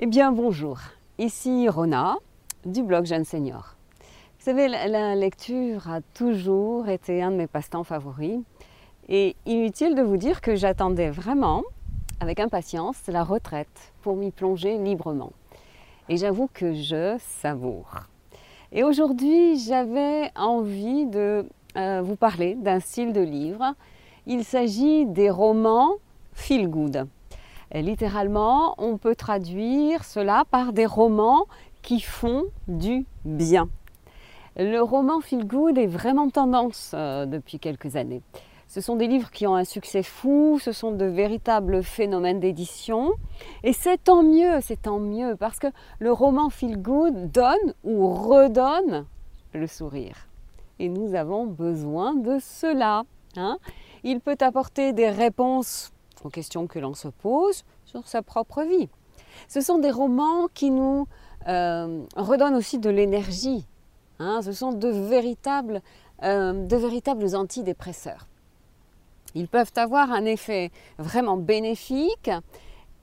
Eh bien bonjour, ici Rona du blog Jeune Senior. Vous savez, la lecture a toujours été un de mes passe-temps favoris et inutile de vous dire que j'attendais vraiment avec impatience la retraite pour m'y plonger librement. Et j'avoue que je savoure. Et aujourd'hui, j'avais envie de euh, vous parler d'un style de livre. Il s'agit des romans feel good. Littéralement, on peut traduire cela par des romans qui font du bien. Le roman feel good est vraiment tendance euh, depuis quelques années. Ce sont des livres qui ont un succès fou, ce sont de véritables phénomènes d'édition. Et c'est tant mieux, c'est tant mieux, parce que le roman feel good donne ou redonne le sourire. Et nous avons besoin de cela. Hein. Il peut apporter des réponses aux questions que l'on se pose sur sa propre vie. Ce sont des romans qui nous euh, redonnent aussi de l'énergie. Hein. Ce sont de véritables, euh, de véritables antidépresseurs. Ils peuvent avoir un effet vraiment bénéfique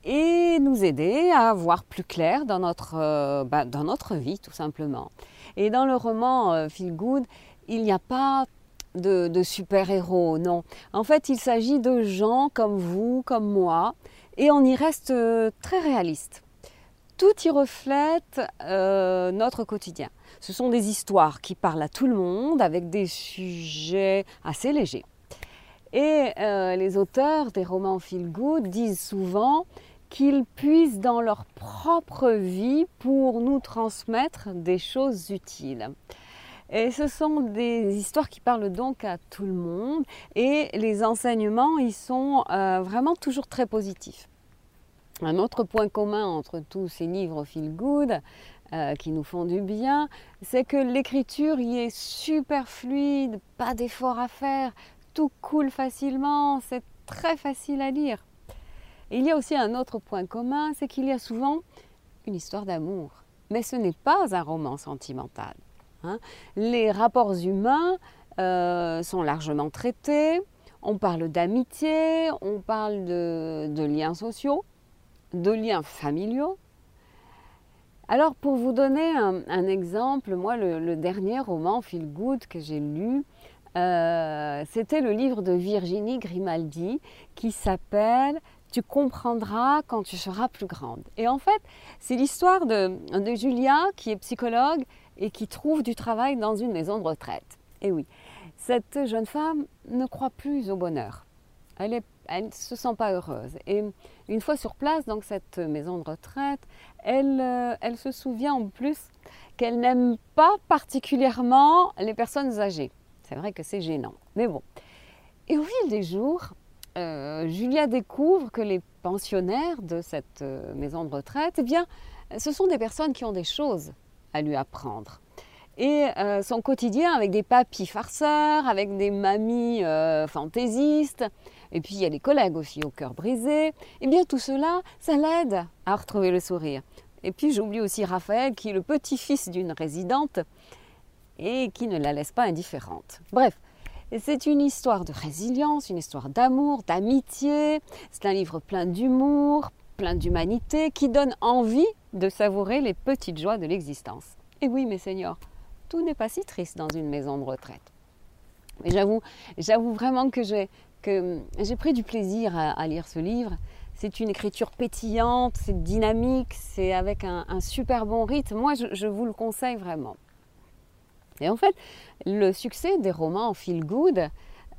et nous aider à voir plus clair dans notre, euh, bah, dans notre vie tout simplement. Et dans le roman Feel Good, il n'y a pas de, super-héros, non. En fait, il s'agit de gens comme vous, comme moi, et on y reste euh, très réaliste. Tout y reflète notre quotidien. Ce sont des histoires qui parlent à tout le monde avec des sujets assez légers. Et euh, les auteurs des romans feel disent souvent qu'ils puissent dans leur propre vie pour nous transmettre des choses utiles. Et ce sont des histoires qui parlent donc à tout le monde et les enseignements, ils sont euh, vraiment toujours très positifs. Un autre point commun entre tous ces livres feel good euh, qui nous font du bien, c'est que l'écriture y est super fluide, pas d'effort à faire, tout coule facilement, c'est très facile à lire. il y a aussi un autre point commun, c'est qu'il y a souvent une histoire d'amour. Mais ce n'est pas un roman sentimental. Hein. Les rapports humains euh, sont largement traités. On parle d'amitié, on parle de, liens sociaux, de liens familiaux. Alors pour vous donner un, exemple, moi le, dernier roman Feel Good que j'ai lu, euh, c'était le livre de Virginie Grimaldi qui s'appelle Tu comprendras quand tu seras plus grande. Et en fait, c'est l'histoire de, Julia qui est psychologue et qui trouve du travail dans une maison de retraite. Et oui, cette jeune femme ne croit plus au bonheur. Elle ne se sent pas heureuse. Et une fois sur place, dans cette maison de retraite, elle, euh, elle se souvient en plus qu'elle n'aime pas particulièrement les personnes âgées. C'est vrai que c'est gênant. Mais bon. Et au fil des jours, euh, Julia découvre que les pensionnaires de cette euh, maison de retraite, eh bien, ce sont des personnes qui ont des choses à lui apprendre. Et euh, son quotidien avec des papis farceurs, avec des mamies fantaisistes, et puis il y a les collègues aussi au cœur brisé, eh bien tout cela, ça l'aide à retrouver le sourire. Et puis j'oublie aussi Raphaël qui est le petit-fils d'une résidente et qui ne la laisse pas indifférente. Bref, c'est une histoire de résilience, une histoire d'amour, d'amitié. C'est un livre plein d'humour, plein d'humanité, qui donne envie de savourer les petites joies de l'existence. Et oui, mes seigneurs, tout n'est pas si triste dans une maison de retraite. Mais j'avoue, j'avoue vraiment que j'ai, que j'ai pris du plaisir à, lire ce livre. C'est une écriture pétillante, c'est dynamique, c'est avec un, super bon rythme. Moi, je vous le conseille vraiment. Et en fait, le succès des romans feel good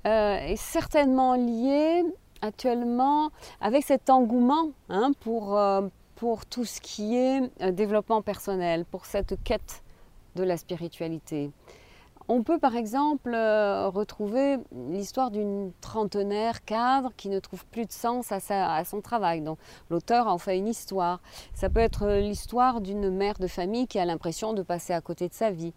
euh, est certainement lié actuellement avec cet engouement hein, pour, euh, pour tout ce qui est euh, développement personnel, pour cette quête de la spiritualité. On peut par exemple retrouver l'histoire d'une trentenaire cadre qui ne trouve plus de sens à, son travail. Donc l'auteur en fait une histoire. Ça peut être l'histoire d'une mère de famille qui a l'impression de passer à côté de sa vie.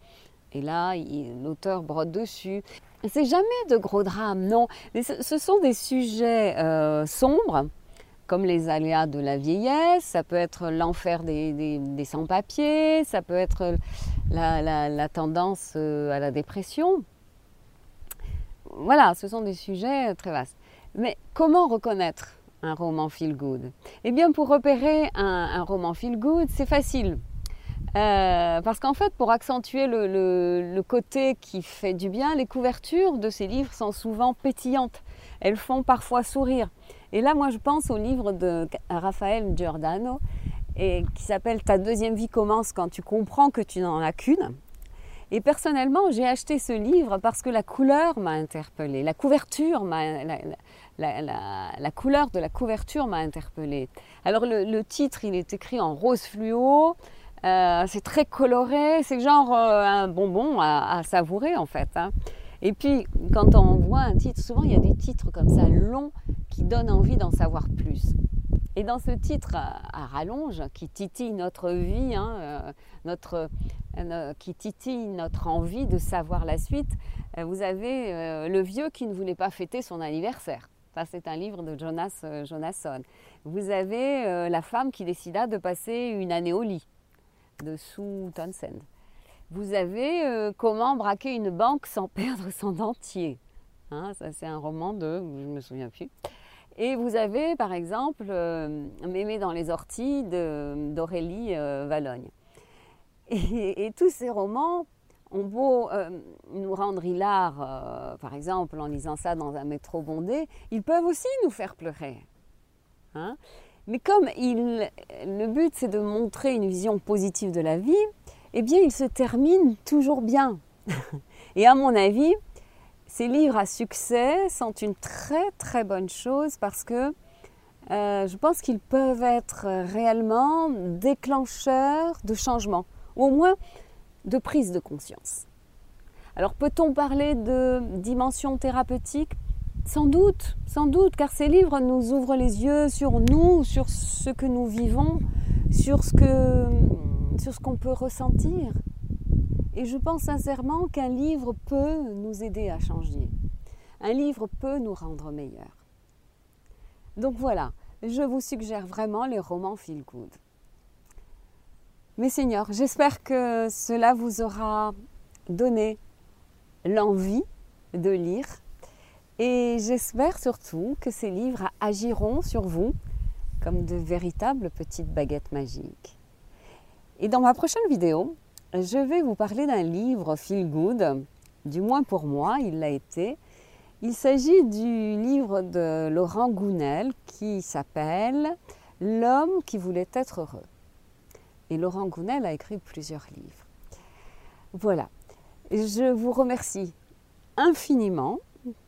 Et là, l'auteur brode dessus. C'est jamais de gros drames, non. ce sont des sujets euh, sombres, comme les aléas de la vieillesse, ça peut être l'enfer des, sans-papiers, ça peut être la, tendance euh, à la dépression. Voilà, ce sont des sujets très vastes. Mais comment reconnaître un roman feel good? Eh bien, pour repérer un, roman feel good, c'est facile. Euh, parce qu'en fait, pour accentuer le, côté qui fait du bien, les couvertures de ces livres sont souvent pétillantes. Elles font parfois sourire. Et là, moi, je pense au livre de Raphaël Giordano et qui s'appelle Ta deuxième vie commence quand tu comprends que tu n'en as qu'une. Et personnellement, j'ai acheté ce livre parce que la couleur m'a interpellée, la couverture la, couleur de la couverture m'a interpellée. Alors le, titre, il est écrit en rose fluo, euh, c'est très coloré, c'est genre euh, un bonbon à, savourer en fait. Hein. Et puis quand on voit un titre, souvent il y a des titres comme ça longs qui donnent envie d'en savoir plus. Et dans ce titre à, rallonge qui titille notre vie, hein, euh, notre, euh, qui titille notre envie de savoir la suite, euh, vous avez Le vieux qui ne voulait pas fêter son anniversaire. Ça, c'est un livre de Jonas Jonasson. Vous avez La femme qui décida de passer une année au lit de Sue Townsend. Vous avez Comment braquer une banque sans perdre son dentier. Hein, ça, c'est un roman de, je ne me souviens plus. Et vous avez par exemple euh, dans les orties d'Aurélie euh, Valogne. Et, tous ces romans ont beau euh, nous rendre hilar, par exemple en lisant ça dans un métro bondé, ils peuvent aussi nous faire pleurer. Hein. Mais comme il, le but c'est de montrer une vision positive de la vie, eh bien il se termine toujours bien. Et à mon avis, ces livres à succès sont une très très bonne chose parce que euh, je pense qu'ils peuvent être réellement déclencheurs de changement, ou au moins de prise de conscience. Alors peut-on parler de dimension thérapeutique? Sans doute, sans doute, car ces livres nous ouvrent les yeux sur nous, sur ce que nous vivons, sur ce qu'on peut ressentir. Et je pense sincèrement qu'un livre peut nous aider à changer. Un livre peut nous rendre meilleurs. Donc voilà, je vous suggère vraiment les romans feel good. Mes seigneurs, j'espère que cela vous aura donné l'envie de lire et j'espère surtout que ces livres agiront sur vous comme de véritables petites baguettes magiques. Et dans ma prochaine vidéo, je vais vous parler d'un livre feel good, du moins pour moi, il l'a été. Il s'agit du livre de Laurent Gounel qui s'appelle L'homme qui voulait être heureux. Et Laurent Gounel a écrit plusieurs livres. Voilà. Je vous remercie infiniment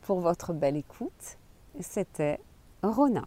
pour votre belle écoute. C'était Rona.